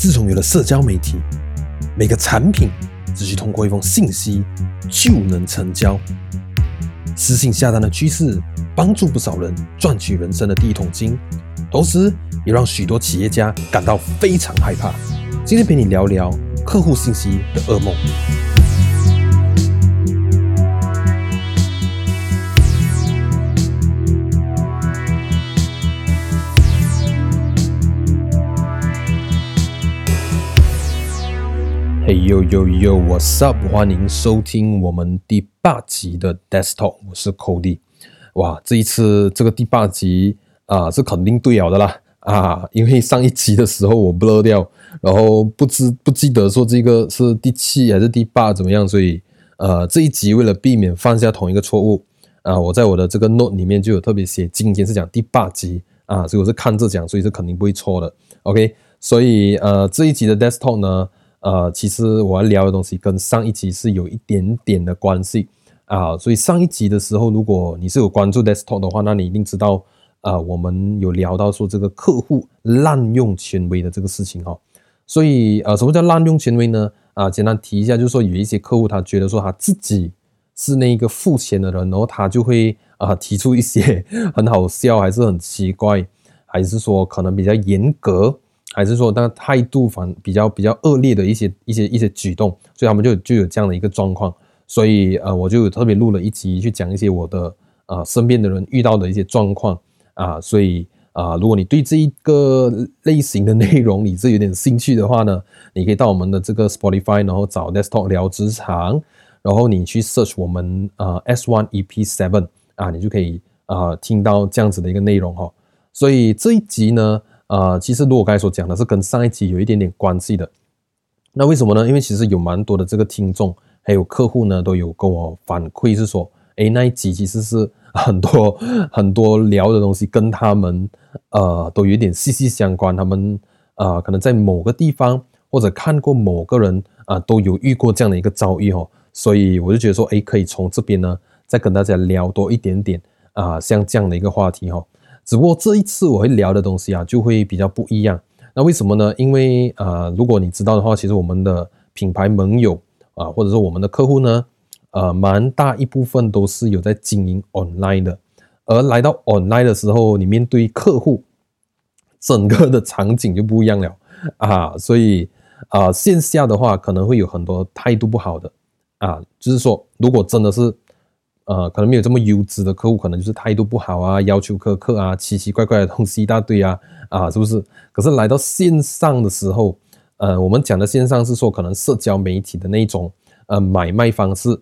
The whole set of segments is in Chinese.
自从有了社交媒体，每个产品只需通过一封信息就能成交。私信下单的趋势，帮助不少人赚取人生的第一桶金，同时也让许多企业家感到非常害怕。今天陪你聊聊客户信息的噩梦。嘿呦呦呦，What's up？欢迎收听我们第八集的 Desktop，我是 Cody。哇，这一次这个第八集啊、是肯定对了的啦啊，因为上一集的时候我 blur 掉，然后不知不记得说这个是第七还是第八怎么样，所以呃这一集为了避免犯下同一个错误啊，我在我的这个 note 里面就有特别写，今天是讲第八集啊，所以我是看着讲，所以是肯定不会错的。OK，所以呃这一集的 Desktop 呢。呃，其实我要聊的东西跟上一集是有一点点的关系啊，所以上一集的时候，如果你是有关注 desktop 的话，那你一定知道，啊，我们有聊到说这个客户滥用权威的这个事情哈。所以呃，什么叫滥用权威呢？啊，简单提一下，就是说有一些客户他觉得说他自己是那个付钱的人，然后他就会啊提出一些很好笑，还是很奇怪，还是说可能比较严格。还是说，那态度反比较比较恶劣的一些一些一些举动，所以他们就就有这样的一个状况。所以呃，我就特别录了一集去讲一些我的呃身边的人遇到的一些状况啊。所以啊，如果你对这一个类型的内容你是有点兴趣的话呢，你可以到我们的这个 Spotify，然后找 Desk Talk 聊职场，然后你去 search 我们呃 S One EP Seven 啊，你就可以啊听到这样子的一个内容哈。所以这一集呢。呃，其实如果我刚才所讲的是跟上一集有一点点关系的，那为什么呢？因为其实有蛮多的这个听众还有客户呢，都有跟我反馈是说，诶，那一集其实是 很多很多聊的东西跟他们呃都有一点息息相关，他们呃可能在某个地方或者看过某个人啊、都有遇过这样的一个遭遇哦，所以我就觉得说，诶，可以从这边呢再跟大家聊多一点点啊、像这样的一个话题哈。只不过这一次我会聊的东西啊，就会比较不一样。那为什么呢？因为呃，如果你知道的话，其实我们的品牌盟友啊，或者说我们的客户呢，呃，蛮大一部分都是有在经营 online 的。而来到 online 的时候，你面对客户，整个的场景就不一样了啊。所以啊，线下的话可能会有很多态度不好的啊，就是说，如果真的是。呃，可能没有这么优质的客户，可能就是态度不好啊，要求苛刻啊，奇奇怪怪的东西一大堆啊，啊，是不是？可是来到线上的时候，呃，我们讲的线上是说可能社交媒体的那种呃买卖方式，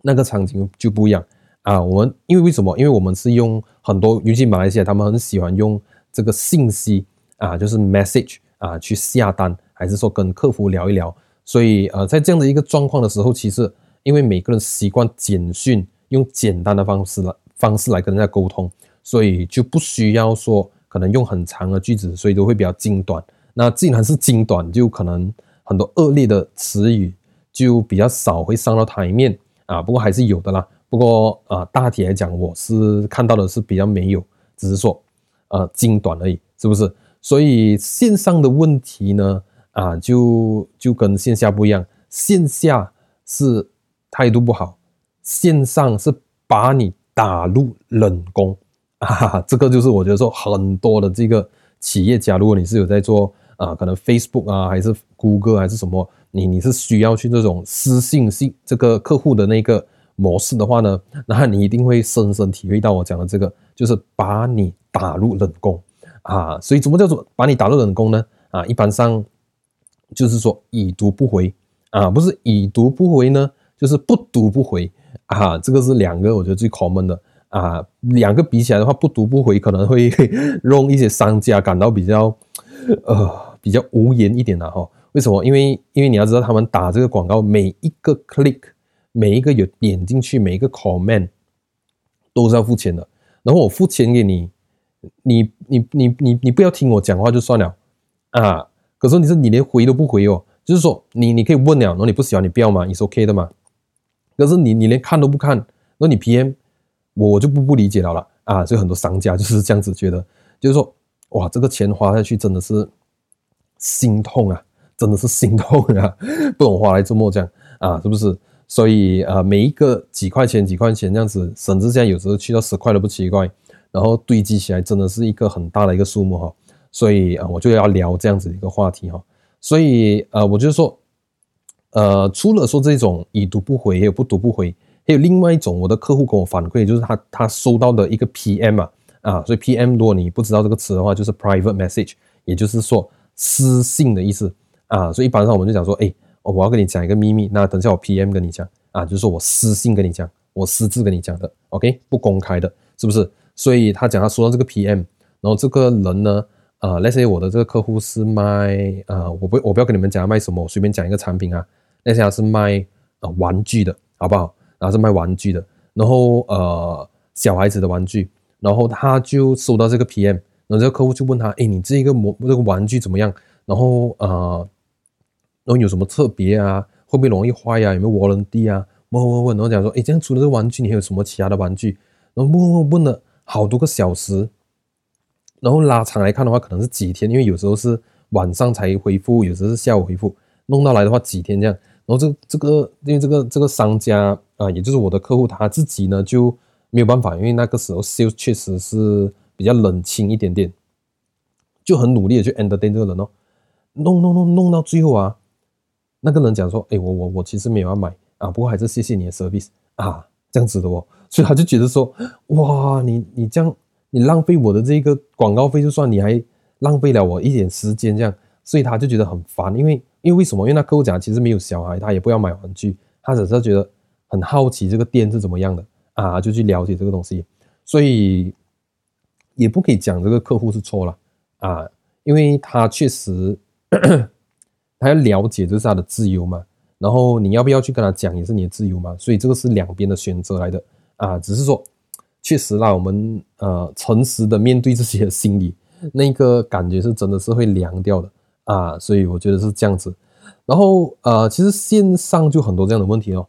那个场景就不一样啊。我们因为为什么？因为我们是用很多，尤其马来西亚他们很喜欢用这个信息啊，就是 message 啊去下单，还是说跟客服聊一聊。所以呃，在这样的一个状况的时候，其实因为每个人习惯简讯。用简单的方式来方式来跟人家沟通，所以就不需要说可能用很长的句子，所以都会比较精短。那既然是精短，就可能很多恶劣的词语就比较少会上到台面啊。不过还是有的啦。不过啊，大体来讲，我是看到的是比较没有，只是说呃精短而已，是不是？所以线上的问题呢啊，就就跟线下不一样，线下是态度不好。线上是把你打入冷宫啊，这个就是我觉得说很多的这个企业家，如果你是有在做啊，可能 Facebook 啊，还是谷歌还是什么，你你是需要去这种私信信这个客户的那个模式的话呢，那你一定会深深体会到我讲的这个，就是把你打入冷宫啊。所以怎么叫做把你打入冷宫呢？啊，一般上就是说已读不回啊，不是已读不回呢，就是不读不回。啊，这个是两个我觉得最 common 的啊，两个比起来的话，不读不回可能会 让一些商家感到比较呃比较无言一点的哈。为什么？因为因为你要知道，他们打这个广告，每一个 click，每一个有点进去，每一个 comment 都是要付钱的。然后我付钱给你，你你你你你不要听我讲话就算了啊。可是你是你连回都不回哦，就是说你你可以问了，然后你不喜欢你不要嘛，你是 OK 的嘛。可是你你连看都不看，那你 PM 我我就不不理解了了啊！所以很多商家 就是这样子觉得，就是说哇，这个钱花下去真的是心痛啊，真的是心痛啊，不懂花来这么讲啊，是不是？所以呃，每一个几块钱几块钱这样子，甚至现在有时候去到十块都不奇怪，然后堆积起来真的是一个很大的一个数目哈。所以啊，我就要聊这样子一个话题哈。所以呃，我就说，呃，除了说这种已读不回，也有不读不回，还有另外一种，我的客户跟我反馈，就是他他收到的一个 PM 啊啊，所以 PM 如果你不知道这个词的话，就是 private message，也就是说私信的意思啊。所以一般上我们就讲说，哎。我要跟你讲一个秘密，那等下我 PM 跟你讲啊，就是说我私信跟你讲，我私自跟你讲的，OK，不公开的，是不是？所以他讲他收到这个 PM，然后这个人呢，呃，let's say 我的这个客户是卖，呃，我不我不要跟你们讲卖什么，我随便讲一个产品啊，let's say 他是卖呃玩具的，好不好？然后是卖玩具的，然后呃小孩子的玩具，然后他就收到这个 PM，然后这个客户就问他，哎，你这个模这个玩具怎么样？然后呃。然后有什么特别啊？会不会容易坏呀、啊？有没有 warranty 啊？问问问，然后讲说，哎，这样除了这个玩具，你还有什么其他的玩具？然后问问问了好多个小时，然后拉长来看的话，可能是几天，因为有时候是晚上才回复，有时候是下午回复，弄到来的话几天这样。然后这这个，因为这个这个商家啊，也就是我的客户他自己呢就没有办法，因为那个时候 sales 确实是比较冷清一点点，就很努力的去 entertain 这个人哦，弄弄弄弄到最后啊。那个人讲说：“哎，我我我其实没有要买啊，不过还是谢谢你的 service 啊，这样子的哦。”所以他就觉得说：“哇，你你这样你浪费我的这个广告费就算，你还浪费了我一点时间，这样，所以他就觉得很烦。因为因为为什么？因为那客户讲其实没有小孩，他也不要买玩具，他只是觉得很好奇这个店是怎么样的啊，就去了解这个东西。所以也不可以讲这个客户是错了啊，因为他确实。”他要了解，就是他的自由嘛，然后你要不要去跟他讲，也是你的自由嘛，所以这个是两边的选择来的啊。只是说，确实啦，我们呃诚实的面对自己的心理，那个感觉是真的是会凉掉的啊。所以我觉得是这样子。然后呃，其实线上就很多这样的问题哦。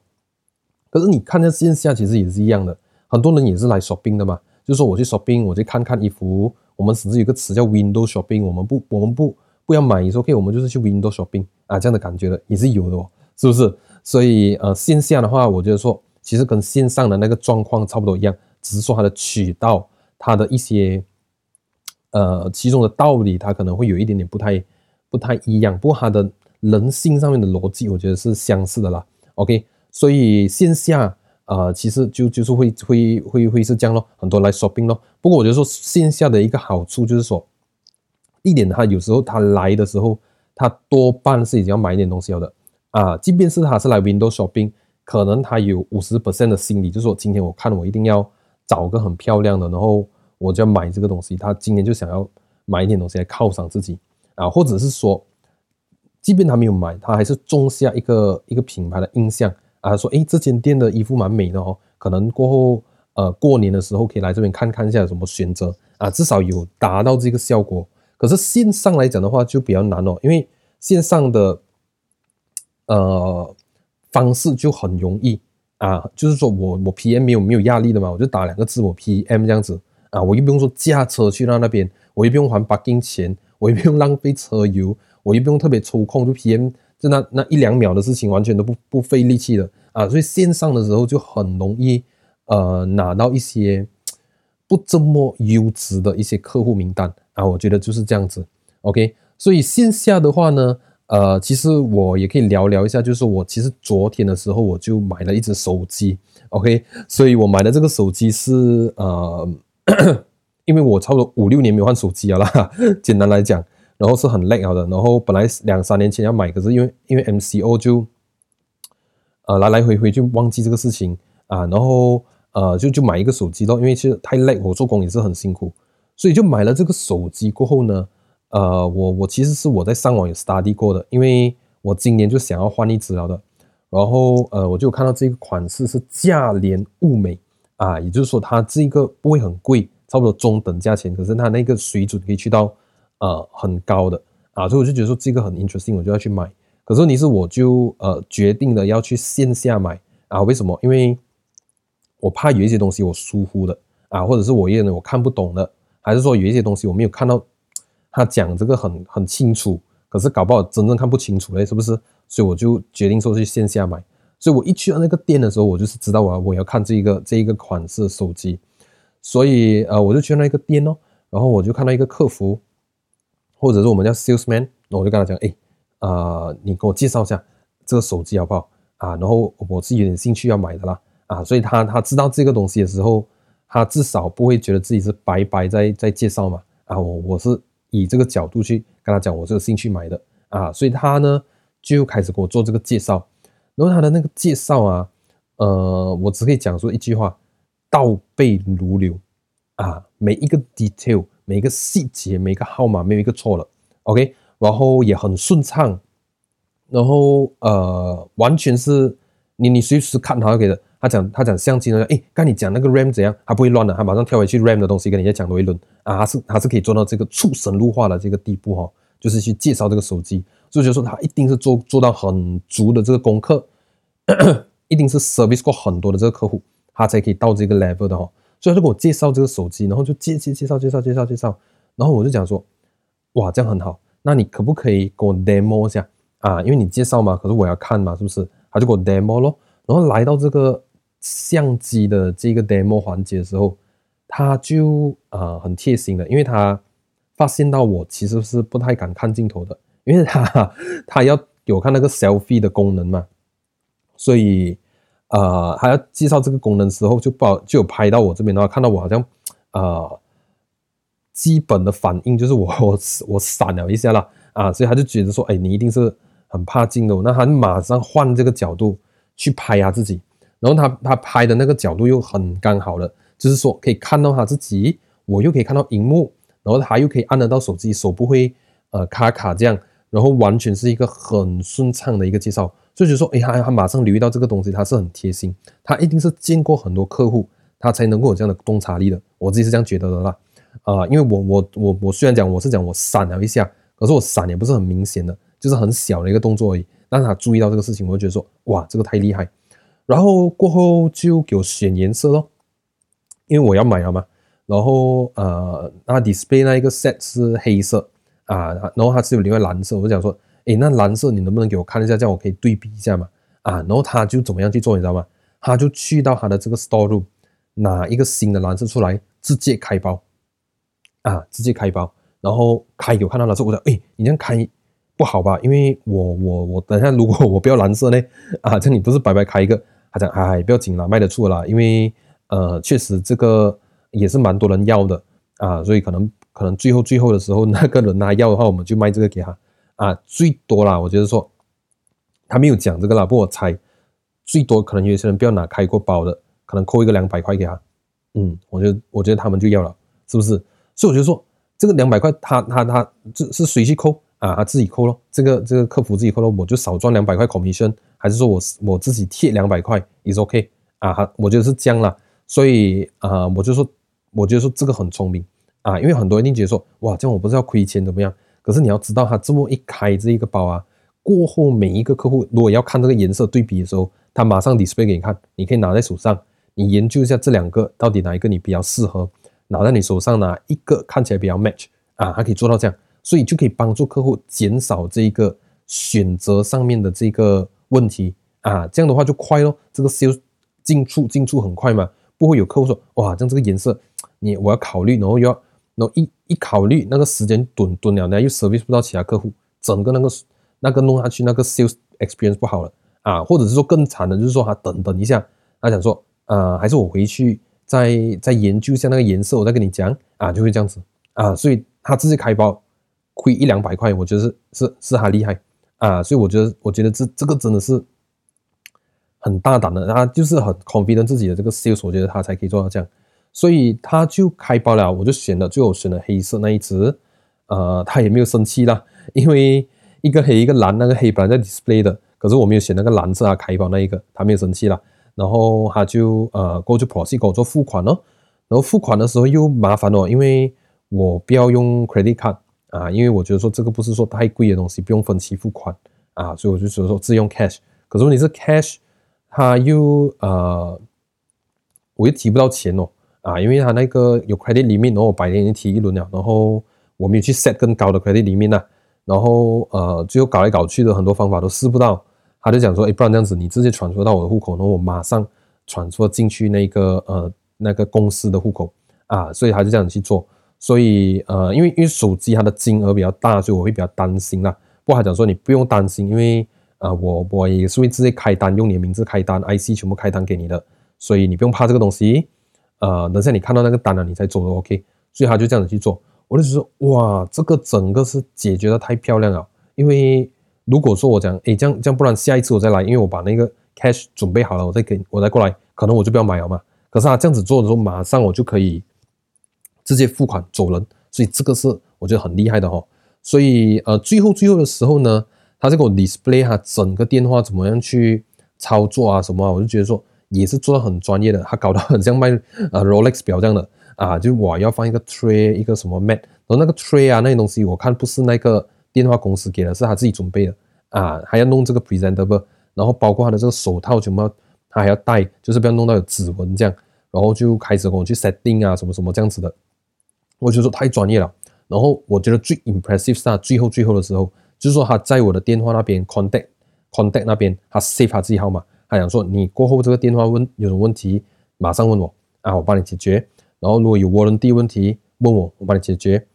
可是你看在线下，其实也是一样的，很多人也是来 shopping 的嘛。就是说我去 shopping，我去看看衣服。我们甚至有个词叫 window shopping，我们不，我们不。不要买，你说 OK，我们就是去 window shopping 啊，这样的感觉的也是有的哦，是不是？所以呃，线下的话，我觉得说其实跟线上的那个状况差不多一样，只是说它的渠道，它的一些呃其中的道理，它可能会有一点点不太不太一样。不过他的人性上面的逻辑，我觉得是相似的啦。OK，所以线下呃其实就就是会会会会是这样咯，很多来 shopping 咯。不过我觉得说线下的一个好处就是说。一点，他有时候他来的时候，他多半是已经要买一点东西了的啊。即便是他是来 window shopping，可能他有五十 percent 的心理，就是说今天我看我一定要找个很漂亮的，然后我就要买这个东西。他今天就想要买一点东西来犒赏自己啊，或者是说，即便他没有买，他还是种下一个一个品牌的印象啊。说诶，这间店的衣服蛮美的哦，可能过后呃过年的时候可以来这边看看一下有什么选择啊，至少有达到这个效果。可是线上来讲的话就比较难哦，因为线上的呃方式就很容易啊，就是说我我 PM 没有没有压力的嘛，我就打两个字我 PM 这样子啊，我又不用说驾车去到那边，我又不用还 parking 钱，我又不用浪费车油，我又不用特别抽空就 PM，就那那一两秒的事情完全都不不费力气的啊，所以线上的时候就很容易呃拿到一些 不这么优质的一些客户名单。啊，我觉得就是这样子，OK。所以线下的话呢，呃，其实我也可以聊聊一下，就是我其实昨天的时候我就买了一只手机，OK。所以我买的这个手机是呃，因为我差不多五六年没有换手机了啦，简单来讲，然后是很累啊的，然后本来两三年前要买，可是因为因为 MCO 就呃来来回回就忘记这个事情啊，然后呃就就买一个手机咯，因为其实太累我做工也是很辛苦。所以就买了这个手机过后呢，呃，我我其实是我在上网有 study 过的，因为我今年就想要换一只了的，然后呃，我就看到这个款式是价廉物美啊，也就是说它这个不会很贵，差不多中等价钱，可是它那个水准可以去到呃很高的啊，所以我就觉得说这个很 interesting，我就要去买。可是问题是我就呃决定了要去线下买啊，为什么？因为我怕有一些东西我疏忽了啊，或者是我也我看不懂的。还是说有一些东西我没有看到，他讲这个很很清楚，可是搞不好真正看不清楚嘞，是不是？所以我就决定说去线下买。所以我一去到那个店的时候，我就是知道我要我要看这一个这一个款式手机，所以呃我就去那个店哦，然后我就看到一个客服，或者是我们叫 salesman，那我就跟他讲，哎，呃，你给我介绍一下这个手机好不好？啊，然后我是有点兴趣要买的啦，啊，所以他他知道这个东西的时候，他至少不会觉得自己是白白在在介绍嘛，啊，我我是以这个角度去跟他讲我这个兴趣买的，啊，所以他呢就开始给我做这个介绍。然后他的那个介绍啊，呃，我只可以讲说一句话，倒背如流。啊，每一个 detail，每一个细节，每一个号码没有一个错了，OK，然后也很顺畅，然后呃，完全是你你随时看他给的，他讲他讲相机呢，诶，刚你讲那个 RAM 怎样，他不会乱的，他马上跳回去 RAM 的东西跟你再讲多一轮。啊，他是他是可以做到这个出神入化的这个地步哈。就是去介绍这个手机，所以就说他一定是做做到很足的这个功课，一定是 service 过很多的这个客户，他才可以到这个 level 的哈。所以他就给我介绍这个手机，然后就介介介绍介绍介绍介绍，然后我就讲说，哇，这样很好，那你可不可以给我 demo 一下啊？因为你介绍嘛，可是我要看嘛，是不是？他就给我 demo 咯。然后来到这个相机的这个 demo 环节的时候，他就啊、很贴心的，因为他。发现到我其实是不太敢看镜头的，因为他 他要有看那个 selfie 的功能嘛，所以呃，他要介绍这个功能的时候就不好就有拍到我这边的话，看到我好像呃基本的反应就是我我我闪了一下啦啊，所以他就觉得说，哎，你一定是很怕镜头，那他马上换这个角度去拍他自己，然后他他拍的那个角度又很刚好了，就是说可以看到他自己，我又可以看到荧幕。然后他又可以按得到手机，手不会呃卡卡这样，然后完全是一个很顺畅的一个介绍，就觉得说，哎，他他马上留意到这个东西，他是很贴心，他一定是见过很多客户，他才能够有这样的洞察力的。我自己是这样觉得的啦，啊、因为我我我我虽然讲我是讲我闪了一下，可是我闪也不是很明显的，就是很小的一个动作而已，但是他注意到这个事情，我就觉得说，哇，这个太厉害。然后过后就给我选颜色咯，因为我要买了嘛。然后呃，那 display 那一个 set 是黑色啊，然后它是有另外蓝色，我就想说，诶，那蓝色你能不能给我看一下，这样我可以对比一下嘛？啊，然后他就怎么样去做，你知道吗？他就去到他的这个 store room，拿一个新的蓝色出来，直接开包，啊，直接开包，然后开给我看到了之后，我说，诶，你这样开不好吧？因为我我我等下如果我不要蓝色呢，啊，这你不是白白开一个？他讲，哎，不要紧了，卖得出了，因为呃，确实这个。也是蛮多人要的啊，所以可能可能最后最后的时候，那个人他要的话，我们就卖这个给他啊，最多啦，我觉得说他没有讲这个啦，不过我猜最多可能有些人不要拿开过包的，可能扣一个两百块给他，嗯，我觉得我觉得他们就要了，是不是？所以我就说这个两百块他他他这是谁去扣啊？他自己扣咯，这个这个客服自己扣咯，我就少赚两百块 commission，还是说我我自己贴两百块也是 OK 啊？我觉得是这样啦，所以啊、我就说。我觉得说这个很聪明啊，因为很多人一定觉得说，哇，这样我不是要亏钱怎么样？可是你要知道，他这么一开这一个包啊，过后每一个客户如果要看这个颜色对比的时候，他马上 display 给你看，你可以拿在手上，你研究一下这两个到底哪一个你比较适合，拿在你手上哪一个看起来比较 match 啊，他可以做到这样，所以就可以帮助客户减少这一个选择上面的这个问题啊，这样的话就快咯，这个 sales 进出进出很快嘛。不会有客户说，哇，这样这个颜色，你我要考虑，然后又要，然后一一考虑那个时间短短了，呢又 service 不到其他客户，整个那个那个弄下去，那个 sales experience 不好了啊，或者是说更惨的，就是说他等等一下，他想说，呃，还是我回去再再研究一下那个颜色，我再跟你讲啊，就会这样子啊，所以他自己开包亏一两百块，我觉得是是是他厉害啊，所以我觉得我觉得这这个真的是。很大胆的，他就是很 confident 自己的这个 sales，我觉得他才可以做到这样，所以他就开包了，我就选了，最后选了黑色那一只，呃，他也没有生气啦，因为一个黑一个蓝，那个黑本来在 display 的，可是我没有选那个蓝色，啊开包那一个，他没有生气啦，然后他就呃过去 proceed 给我做付款咯，然后付款的时候又麻烦哦，因为我不要用 credit card 啊，因为我觉得说这个不是说太贵的东西，不用分期付款啊，所以我就说说自用 cash，可是问题是 cash。他又呃，我又提不到钱哦，啊，因为他那个有 credit 里面然后我白天已经提一轮了，然后我没有去 set 更高的 credit limit 啊，然后呃，最后搞来搞去的很多方法都试不到，他就讲说，哎，不然这样子，你直接传输到我的户口，然后我马上传输进去那个呃那个公司的户口啊，所以他就这样去做。所以呃，因为因为手机它的金额比较大，所以我会比较担心啦。不过他讲说你不用担心，因为啊、我我也是会直接开单，用你的名字开单，IC 全部开单给你的，所以你不用怕这个东西。呃，等下你看到那个单了，你再做都 OK。所以他就这样子去做。我就说哇，这个整个是解决的太漂亮了。因为如果说我讲，诶，这样这样，不然下一次我再来，因为我把那个 cash 准备好了，我再给我再过来，可能我就不要买了嘛。可是他这样子做的时候，马上我就可以直接付款走人，所以这个是我觉得很厉害的哈。所以呃，最后最后的时候呢，他就给我 display 哈整个电话怎么样去操作啊什么啊，我就觉得说也是做的很专业的，他搞得很像卖 呃 Rolex 表这样的。啊，就我要放一个 tray，一个什么 mat，然后那个 tray 啊，那些东西我看不是那个电话公司给的，是他自己准备的啊，还要弄这个 presentable，然后包括他的这个手套全部他还要戴，就是不要弄到有指纹这样，然后就开始跟我去 setting 啊，什么什么这样子的，我就说太专业了。然后我觉得最 impressive 是他最后最后的时候，就是说他在我的电话那边 contact contact 那边，他 save 他自己号码，他想说你过后这个电话问有什么问题，马上问我啊，我帮你解决。然后如果有 warranty 问题，问我，我帮你解决。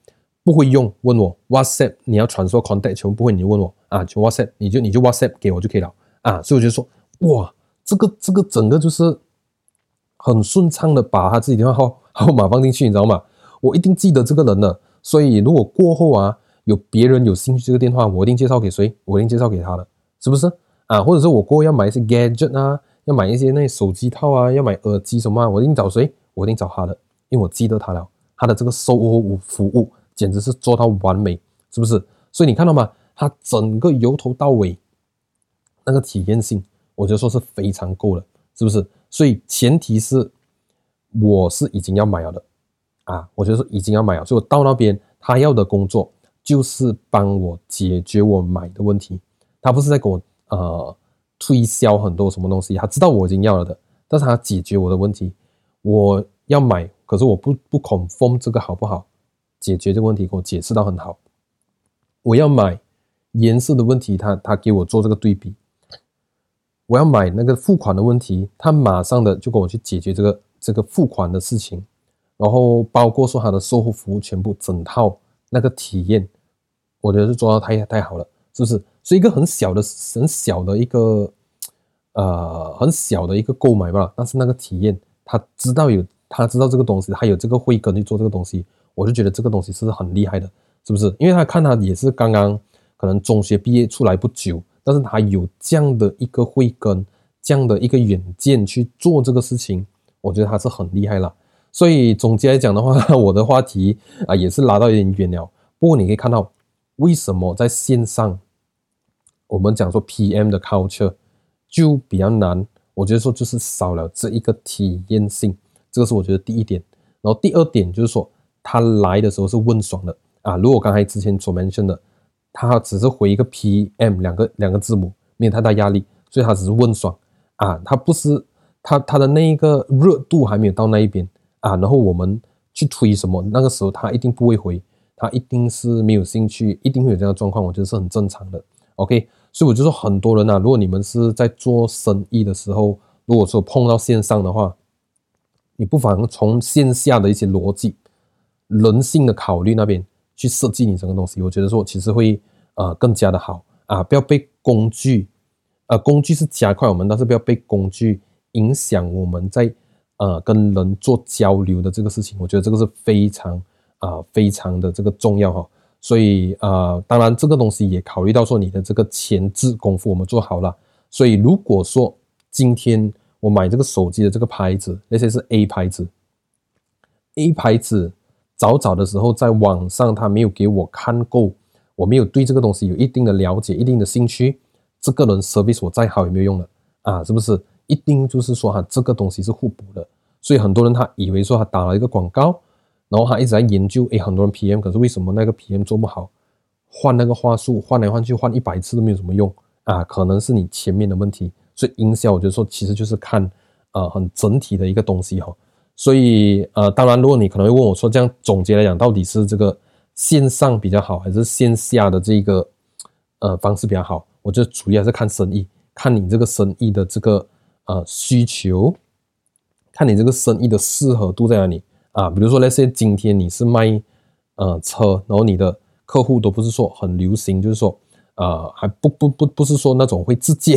不会用，问我 WhatsApp，你要传说 contact 全部不会，你就问我啊，就 WhatsApp，你就你就 WhatsApp 给我就可以了啊。所以我就说，哇，这个这个整个就是很顺畅的把他自己电话号号码放进去，你知道吗？我一定记得这个人的。所以如果过后啊有别人有兴趣这个电话，我一定介绍给谁？我一定介绍给他的，是不是啊？或者是我过后要买一些 gadget 啊，要买一些那些手机套啊，要买耳机什么啊，我一定找谁？我一定找他的。因为我记得他了，他的这个售后服务简直是做到完美，是不是？所以你看到吗？他整个由头到尾那个体验性，我觉得说是非常够了，是不是？所以前提是我是已经要买了的啊，我觉得是已经要买了，所以我到那边他要的工作就是帮我解决我买的问题，他不是在给我呃推销很多什么东西，他知道我已经要了的，但是他解决我的问题，我要买。可是我不不 confirm 这个好不好？解决这个问题给我解释到很好。我要买颜色的问题，他他给我做这个对比。我要买那个付款的问题，他马上的就跟我去解决这个这个付款的事情。然后包括说他的售后服务，全部整套那个体验，我觉得是做到太太好了，是不是？是一个很小的很小的一个呃很小的一个购买吧，但是那个体验，他知道有。他知道这个东西，他有这个慧根去做这个东西，我就觉得这个东西是很厉害的，是不是？因为他看他也是刚刚可能中学毕业出来不久，但是他有这样的一个慧根，这样的一个远见去做这个事情，我觉得他是很厉害了。所以总结来讲的话，我的话题啊也是拉到有点远了。不过你可以看到，为什么在线上我们讲说 PM 的 culture 就比较难？我觉得说就是少了这一个体验性。这个是我觉得第一点，然后第二点就是说，他来的时候是问爽的啊。如果刚才之前所 mention 的，他只是回一个 PM 两个两个字母，没有太大压力，所以他只是问爽啊。他不是他他的那一个热度还没有到那一边啊。然后我们去推什么，那个时候他一定不会回，他一定是没有兴趣，一定会有这样的状况，我觉得是很正常的。OK，所以我就说很多人啊，如果你们是在做生意的时候，如果说碰到线上的话，你不妨从线下的一些逻辑、人性的考虑那边去设计你整个东西，我觉得说其实会呃更加的好啊，不要被工具，呃工具是加快我们，但是不要被工具影响我们在呃跟人做交流的这个事情，我觉得这个是非常啊、非常的这个重要哈。所以啊、当然这个东西也考虑到说你的这个前置功夫我们做好了，所以如果说今天。我买这个手机的这个牌子，那些是 A 牌子。A 牌子早早的时候在网上他没有给我看够，我没有对这个东西有一定的了解、一定的兴趣。这个人 service 我再好也没有用的啊，是不是？一定就是说哈，这个东西是互补的。所以很多人他以为说他打了一个广告，然后他一直在研究，诶，很多人 PM，可是为什么那个 PM 做不好？换那个话术，换来换去换一百次都没有什么用啊，可能是你前面的问题。所以营销，我觉得说其实就是看，呃，很整体的一个东西哈。所以呃，当然，如果你可能会问我说，这样总结来讲，到底是这个线上比较好，还是线下的这个呃方式比较好？我觉得主要还是看生意，看你这个生意的这个呃需求，看你这个生意的适合度在哪里啊。比如说那些今天你是卖呃车，然后你的客户都不是说很流行，就是说呃还不不不不是说那种会直接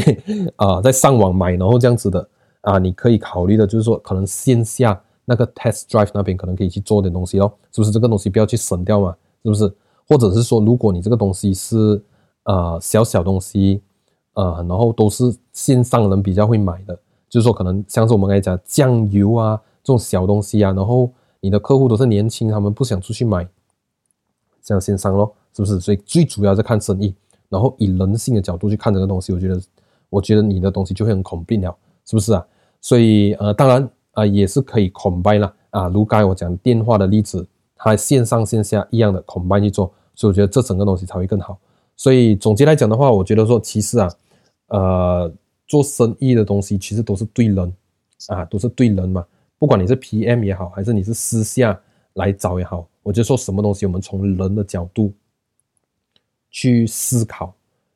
啊、在上网买，然后这样子的啊，你可以考虑的就是说可能线下。那个 test drive 那边可能可以去做点东西哦，是不是这个东西不要去省掉嘛？是不是？或者是说，如果你这个东西是呃小小东西，呃，然后都是线上人比较会买的，就是说可能像是我们刚才讲酱油啊这种小东西啊，然后你的客户都是年轻，他们不想出去买，这样线上咯，是不是？所以最主要是看生意，然后以人性的角度去看这个东西，我觉得，我觉得你的东西就会很恐怖了，是不是啊？所以呃，当然。啊，也是可以 combine 啦，啊，如刚才我讲电话的例子，它线上线下一样的 combine 去做，所以我觉得这整个东西才会更好。所以总结来讲的话，我觉得说其实啊，呃，做生意的东西其实都是对人啊，都是对人嘛。不管你是 PM 也好，还是你是私下来找也好，我就说什么东西，我们从人的角度去思考，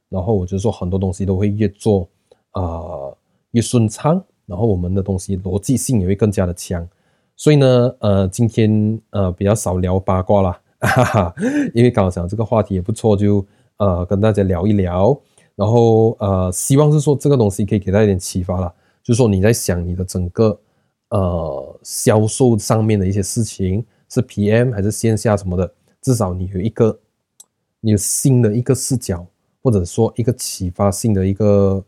然后我就说很多东西都会越做啊、呃、越顺畅。然后我们的东西逻辑性也会更加的强，所以呢，呃，今天呃比较少聊八卦啦，哈哈，因为刚好想这个话题也不错，就呃跟大家聊一聊，然后呃希望是说这个东西可以给大家一点启发啦，就是说你在想你的整个呃销售上面的一些事情是 PM 还是线下什么的，至少你有一个你有新的一个视角，或者说一个启发性的一个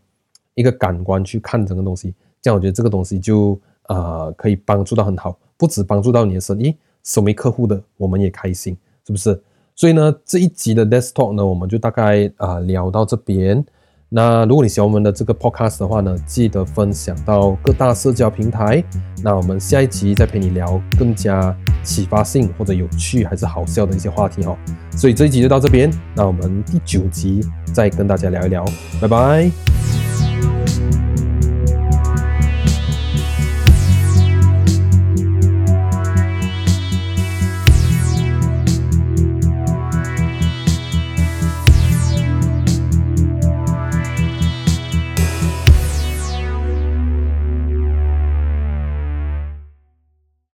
一个感官去看整个东西。这样我觉得这个东西就呃可以帮助到很好，不止帮助到你的生意，身为客户的我们也开心，是不是？所以呢，这一集的 desktop 呢，我们就大概啊、聊到这边。那如果你喜欢我们的这个 Podcast 的话呢，记得分享到各大社交平台。那我们下一集再陪你聊更加启发性或者有趣还是好笑的一些话题哦。所以这一集就到这边，那我们第九集再跟大家聊一聊，拜拜。